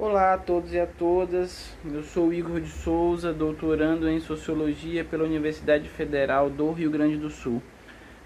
Olá a todos e a todas, eu sou Igor de Souza, doutorando em Sociologia pela Universidade Federal do Rio Grande do Sul.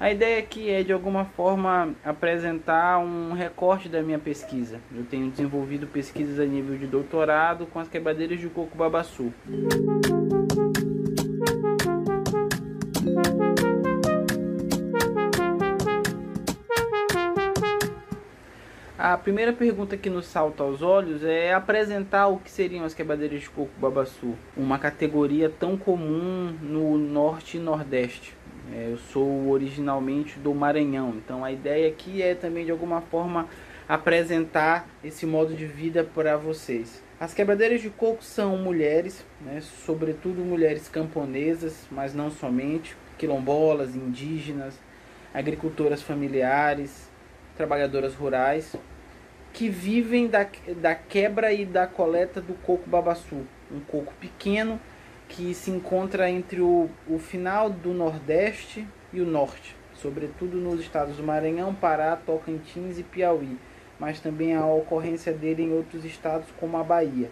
A ideia aqui é de alguma forma apresentar um recorte da minha pesquisa. Eu tenho desenvolvido pesquisas a nível de doutorado com as quebradeiras de coco babaçu. Primeira pergunta que nos salta aos olhos é apresentar o que seriam as quebradeiras de coco babaçu, uma categoria tão comum no norte e nordeste. É, eu sou originalmente do Maranhão, então a ideia aqui é também de alguma forma apresentar esse modo de vida para vocês. As quebradeiras de coco são mulheres, né, sobretudo mulheres camponesas, mas não somente, quilombolas, indígenas, agricultoras familiares, trabalhadoras rurais, que vivem da, da quebra e da coleta do coco babaçu, um coco pequeno que se encontra entre o, o final do Nordeste e o Norte, sobretudo nos estados do Maranhão, Pará, Tocantins e Piauí, mas também a ocorrência dele em outros estados como a Bahia.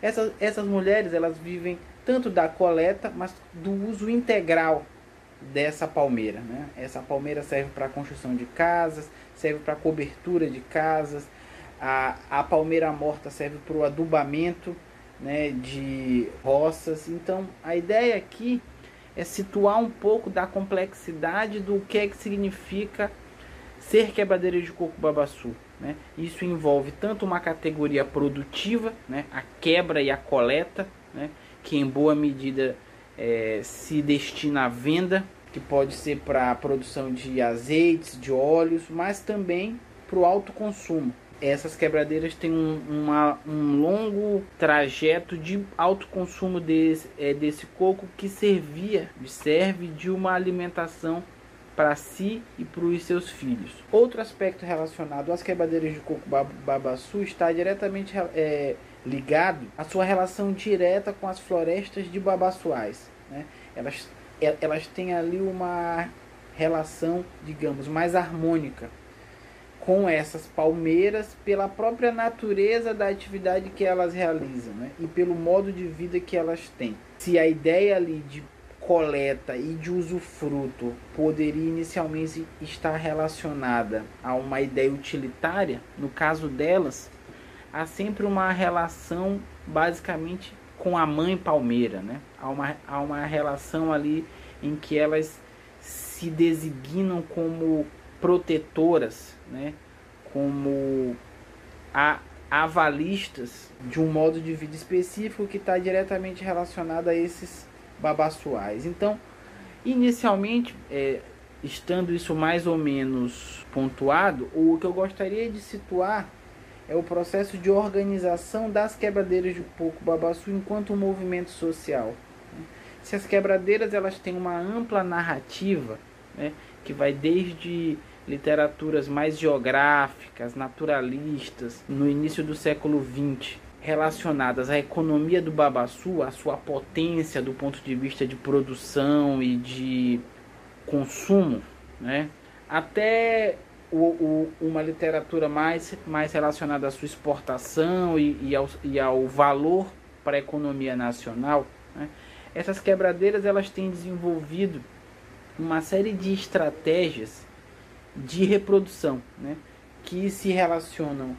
Essas, essas mulheres elas vivem tanto da coleta, mas do uso integral dessa palmeira. Né? Essa palmeira serve para construção de casas, serve para cobertura de casas, a, a palmeira morta serve para o adubamento né, de roças. Então, a ideia aqui é situar um pouco da complexidade do que é que significa ser quebradeira de coco babaçu. Né? Isso envolve tanto uma categoria produtiva, né, a quebra e a coleta, né, que em boa medida é, se destina à venda, que pode ser para a produção de azeites, de óleos, mas também para o autoconsumo essas quebradeiras têm um, uma, um longo trajeto de alto consumo desse, é, desse coco que servia, serve de uma alimentação para si e para os seus filhos. Outro aspecto relacionado às quebradeiras de coco babaçu está diretamente é, ligado à sua relação direta com as florestas de babaçuais. Né? Elas, elas têm ali uma relação, digamos, mais harmônica com essas palmeiras pela própria natureza da atividade que elas realizam né? e pelo modo de vida que elas têm. Se a ideia ali de coleta e de usufruto poderia inicialmente estar relacionada a uma ideia utilitária, no caso delas, há sempre uma relação basicamente com a mãe palmeira, né? Há uma, há uma relação ali em que elas se designam como protetoras, né? como a, avalistas de um modo de vida específico que está diretamente relacionado a esses babaçuais. Então, inicialmente, é, estando isso mais ou menos pontuado, o que eu gostaria de situar é o processo de organização das quebradeiras de Pouco Babaçu enquanto um movimento social. Né? Se as quebradeiras elas têm uma ampla narrativa, né, que vai desde literaturas mais geográficas, naturalistas, no início do século XX, relacionadas à economia do Babaçu, à sua potência do ponto de vista de produção e de consumo, né? até o, o, uma literatura mais, mais relacionada à sua exportação e, e, ao, e ao valor para a economia nacional, né? essas quebradeiras elas têm desenvolvido uma série de estratégias de reprodução, né? que se relacionam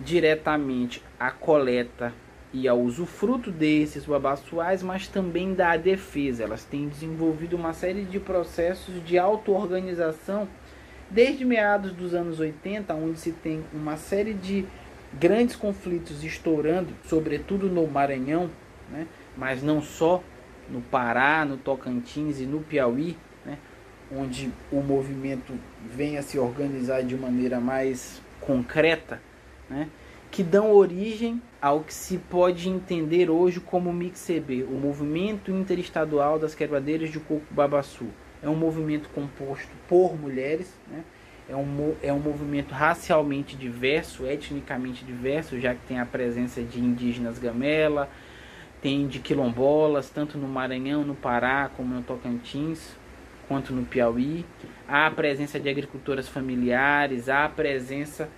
diretamente à coleta e ao usufruto desses babaçuais, mas também da defesa. Elas têm desenvolvido uma série de processos de auto-organização desde meados dos anos 80, onde se tem uma série de grandes conflitos estourando, sobretudo no Maranhão, né? mas não só no Pará, no Tocantins e no Piauí, onde o movimento venha a se organizar de maneira mais concreta, né, que dão origem ao que se pode entender hoje como MIXEB, o Movimento Interestadual das Quebradeiras de Coco Babaçu. É um movimento composto por mulheres, né, é um, é um movimento racialmente diverso, etnicamente diverso, já que tem a presença de indígenas gamela, tem de quilombolas, tanto no Maranhão, no Pará, como no Tocantins, quanto no Piauí. Há a presença de agricultoras familiares, há a presença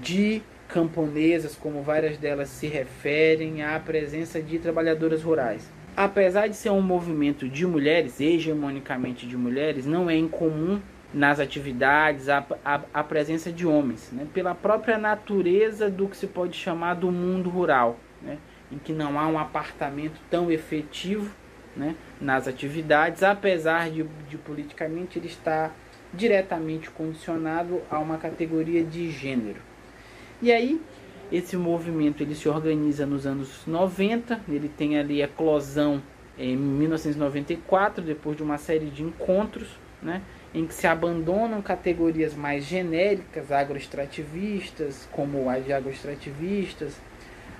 de camponesas, como várias delas se referem, à presença de trabalhadoras rurais. Apesar de ser um movimento de mulheres, hegemonicamente de mulheres, não é incomum nas atividades a, a, a presença de homens, né? pela própria natureza do que se pode chamar do mundo rural, né? em que não há um apartamento tão efetivo né? nas atividades, apesar de, de politicamente ele estar diretamente condicionado a uma categoria de gênero. E aí, esse movimento ele se organiza nos anos 90, ele tem ali a eclosão em 1994, depois de uma série de encontros, né, em que se abandonam categorias mais genéricas, agroextrativistas, como a de agroextrativistas,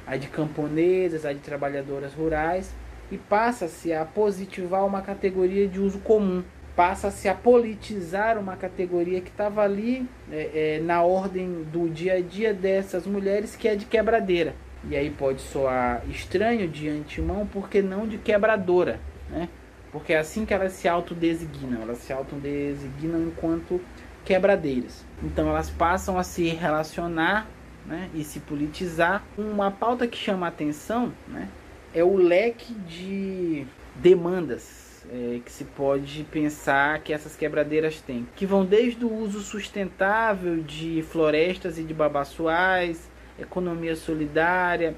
a de camponesas, a de trabalhadoras rurais, e passa-se a positivar uma categoria de uso comum, passa-se a politizar uma categoria que estava ali é, é, na ordem do dia a dia dessas mulheres, que é de quebradeira. E aí pode soar estranho de antemão, porque não de quebradora, né? Porque é assim que elas se autodesignam, elas se autodesignam enquanto quebradeiras. Então elas passam a se relacionar né, e se politizar. Uma pauta que chama atenção né, é o leque de demandas é, que se pode pensar que essas quebradeiras têm, que vão desde o uso sustentável de florestas e de babaçoais, economia solidária,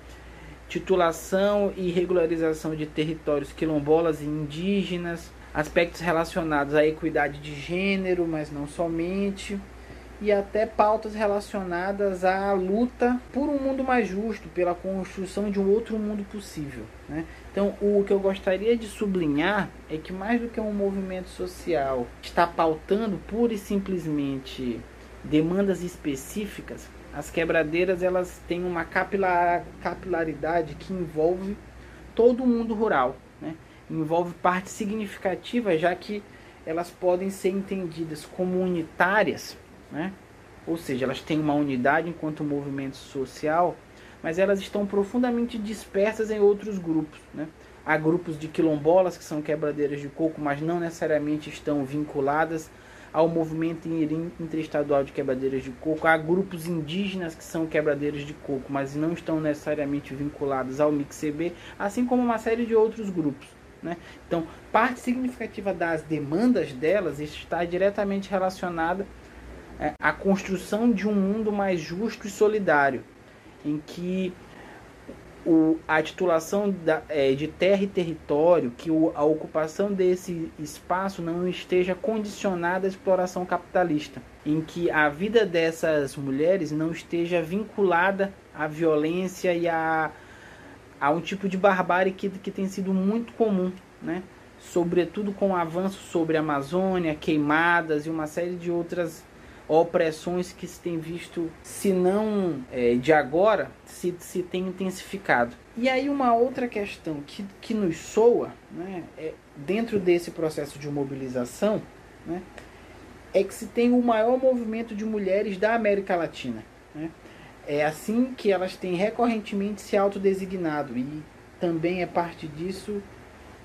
titulação e regularização de territórios quilombolas e indígenas, aspectos relacionados à equidade de gênero, mas não somente, e até pautas relacionadas à luta por um mundo mais justo, pela construção de um outro mundo possível. Né? Então, o que eu gostaria de sublinhar é que, mais do que um movimento social está pautando pura e simplesmente demandas específicas, as quebradeiras elas têm uma capilar, capilaridade que envolve todo o mundo rural, né? envolve parte significativa, já que elas podem ser entendidas como unitárias, né? ou seja, elas têm uma unidade enquanto movimento social mas elas estão profundamente dispersas em outros grupos. Né? Há grupos de quilombolas que são quebradeiras de coco, mas não necessariamente estão vinculadas ao movimento interestadual de quebradeiras de coco. Há grupos indígenas que são quebradeiras de coco, mas não estão necessariamente vinculados ao MIXCB, assim como uma série de outros grupos. Né? Então, parte significativa das demandas delas está diretamente relacionada é, à construção de um mundo mais justo e solidário em que o, a titulação da, é, de terra e território, que o, a ocupação desse espaço não esteja condicionada à exploração capitalista, em que a vida dessas mulheres não esteja vinculada à violência e a, a um tipo de barbárie que, que tem sido muito comum, né? sobretudo com o avanço sobre a Amazônia, queimadas e uma série de outras opressões que se tem visto, se não é, de agora, se, se tem intensificado. E aí uma outra questão que, que nos soa, né, é, dentro desse processo de mobilização, né, é que se tem o maior movimento de mulheres da América Latina. Né? É assim que elas têm recorrentemente se autodesignado e também é parte disso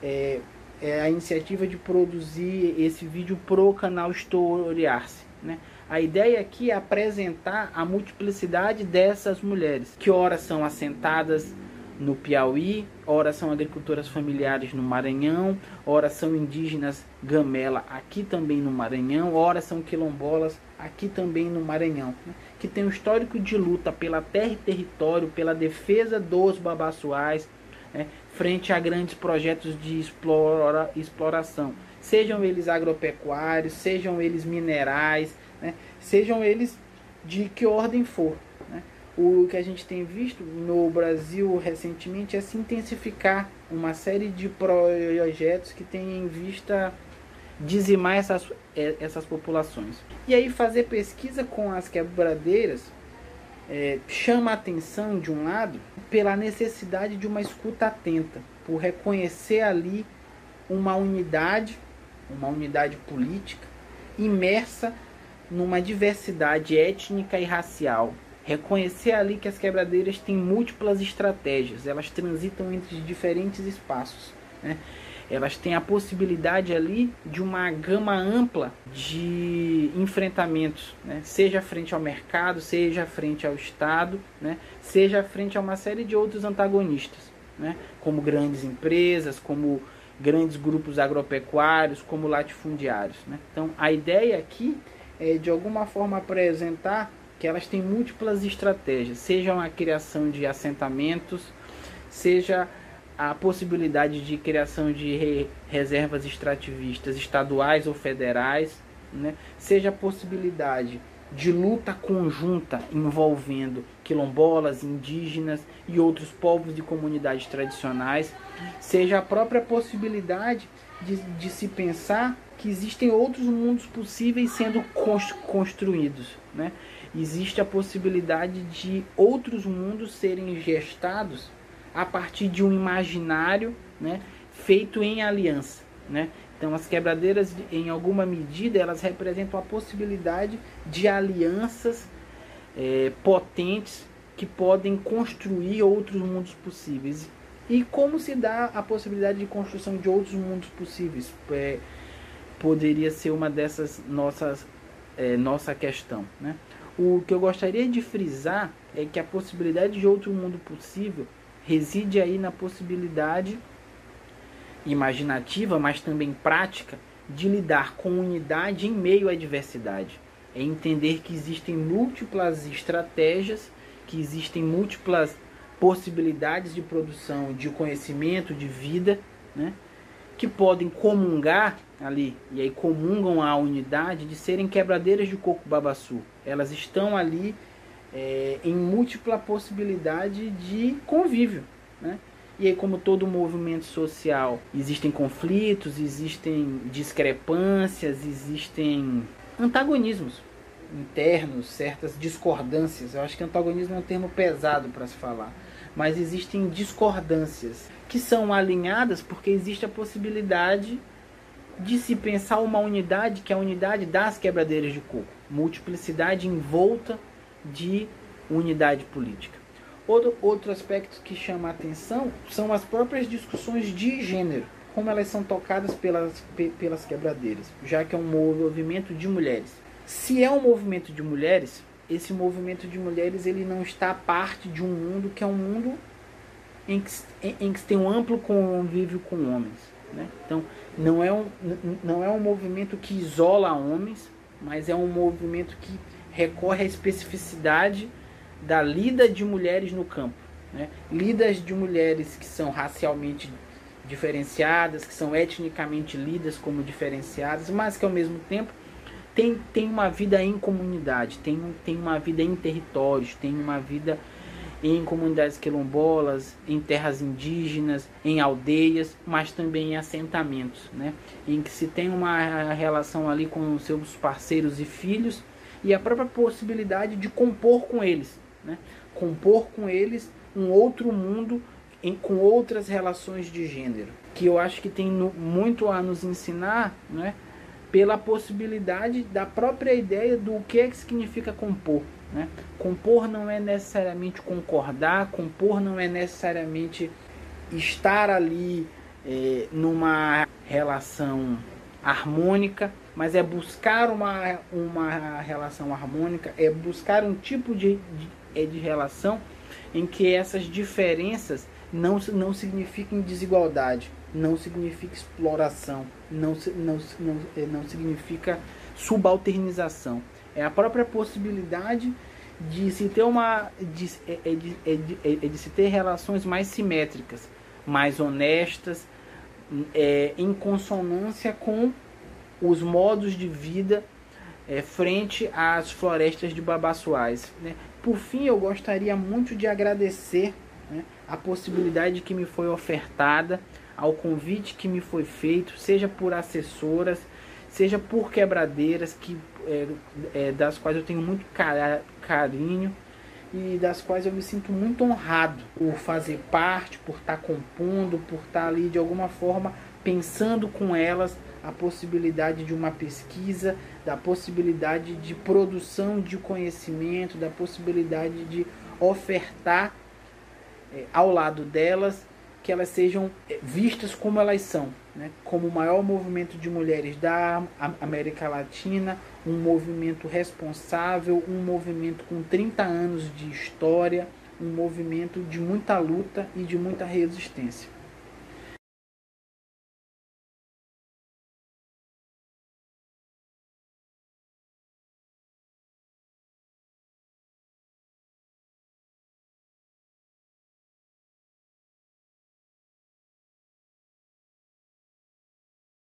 é, é a iniciativa de produzir esse vídeo pro canal Historiar-se. Né? A ideia aqui é apresentar a multiplicidade dessas mulheres, que ora são assentadas no Piauí, ora são agricultoras familiares no Maranhão, ora são indígenas gamela aqui também no Maranhão, ora são quilombolas aqui também no Maranhão, né? que tem um histórico de luta pela terra e território, pela defesa dos babaçoais, né? frente a grandes projetos de explora, exploração, sejam eles agropecuários, sejam eles minerais, né? sejam eles de que ordem for. Né? O que a gente tem visto no Brasil recentemente é se intensificar uma série de projetos que têm em vista dizimar essas, é, essas populações. E aí fazer pesquisa com as quebradeiras é, chama a atenção, de um lado, pela necessidade de uma escuta atenta, por reconhecer ali uma unidade, uma unidade política imersa numa diversidade étnica e racial. Reconhecer ali que as quebradeiras têm múltiplas estratégias, elas transitam entre diferentes espaços. Né? elas têm a possibilidade ali de uma gama ampla de enfrentamentos, né? seja frente ao mercado, seja frente ao Estado, né? seja frente a uma série de outros antagonistas, né? como grandes empresas, como grandes grupos agropecuários, como latifundiários. Né? Então, a ideia aqui é de alguma forma apresentar que elas têm múltiplas estratégias, sejam a criação de assentamentos, seja a possibilidade de criação de re reservas extrativistas estaduais ou federais, né? seja a possibilidade de luta conjunta envolvendo quilombolas, indígenas e outros povos de comunidades tradicionais, seja a própria possibilidade de, de se pensar que existem outros mundos possíveis sendo construídos. Né? Existe a possibilidade de outros mundos serem gestados a partir de um imaginário né, feito em aliança. Né? Então, as quebradeiras, em alguma medida, elas representam a possibilidade de alianças é, potentes que podem construir outros mundos possíveis. E como se dá a possibilidade de construção de outros mundos possíveis? É, poderia ser uma dessas nossas é, nossa questão. Né? O que eu gostaria de frisar é que a possibilidade de outro mundo possível reside aí na possibilidade imaginativa, mas também prática, de lidar com unidade em meio à diversidade. É entender que existem múltiplas estratégias, que existem múltiplas possibilidades de produção de conhecimento, de vida, né? que podem comungar ali, e aí comungam a unidade de serem quebradeiras de coco babaçu. Elas estão ali é, em múltipla possibilidade de convívio. Né? E aí, como todo movimento social, existem conflitos, existem discrepâncias, existem antagonismos internos, certas discordâncias. Eu acho que antagonismo é um termo pesado para se falar, mas existem discordâncias que são alinhadas porque existe a possibilidade de se pensar uma unidade que é a unidade das quebradeiras de coco, multiplicidade envolta de unidade política. Outro, outro aspecto que chama a atenção são as próprias discussões de gênero, como elas são tocadas pelas, pelas quebradeiras, já que é um movimento de mulheres. Se é um movimento de mulheres, esse movimento de mulheres ele não está parte de um mundo que é um mundo em que, em, em que tem um amplo convívio com homens. Né? Então, não é, um, não é um movimento que isola homens, mas é um movimento que recorre à especificidade da lida de mulheres no campo. Né? Lidas de mulheres que são racialmente diferenciadas, que são etnicamente lidas como diferenciadas, mas que ao mesmo tempo tem, tem uma vida em comunidade, tem, tem uma vida em territórios, tem uma vida em comunidades quilombolas, em terras indígenas, em aldeias, mas também em assentamentos, né? em que se tem uma relação ali com seus parceiros e filhos e a própria possibilidade de compor com eles, né? compor com eles um outro mundo em, com outras relações de gênero, que eu acho que tem no, muito a nos ensinar, né? pela possibilidade da própria ideia do que, é que significa compor. Né? Compor não é necessariamente concordar, compor não é necessariamente estar ali é, numa relação harmônica, mas é buscar uma, uma relação harmônica, é buscar um tipo de, de, é de relação em que essas diferenças não, não signifiquem desigualdade, não significa exploração, não, não, não, é, não significa subalternização. É a própria possibilidade de se ter uma de, é, é, de, é, de, é de se ter relações mais simétricas, mais honestas, é, em consonância com os modos de vida é, frente às florestas de babaçoais. Né? Por fim, eu gostaria muito de agradecer né, a possibilidade que me foi ofertada, ao convite que me foi feito, seja por assessoras, seja por quebradeiras, que, é, é, das quais eu tenho muito carinho e das quais eu me sinto muito honrado por fazer parte, por estar compondo, por estar ali de alguma forma pensando com elas a possibilidade de uma pesquisa, da possibilidade de produção de conhecimento, da possibilidade de ofertar é, ao lado delas que elas sejam eh, vistas como elas são, né? como o maior movimento de mulheres da América Latina, um movimento responsável, um movimento com 30 anos de história, um movimento de muita luta e de muita resistência.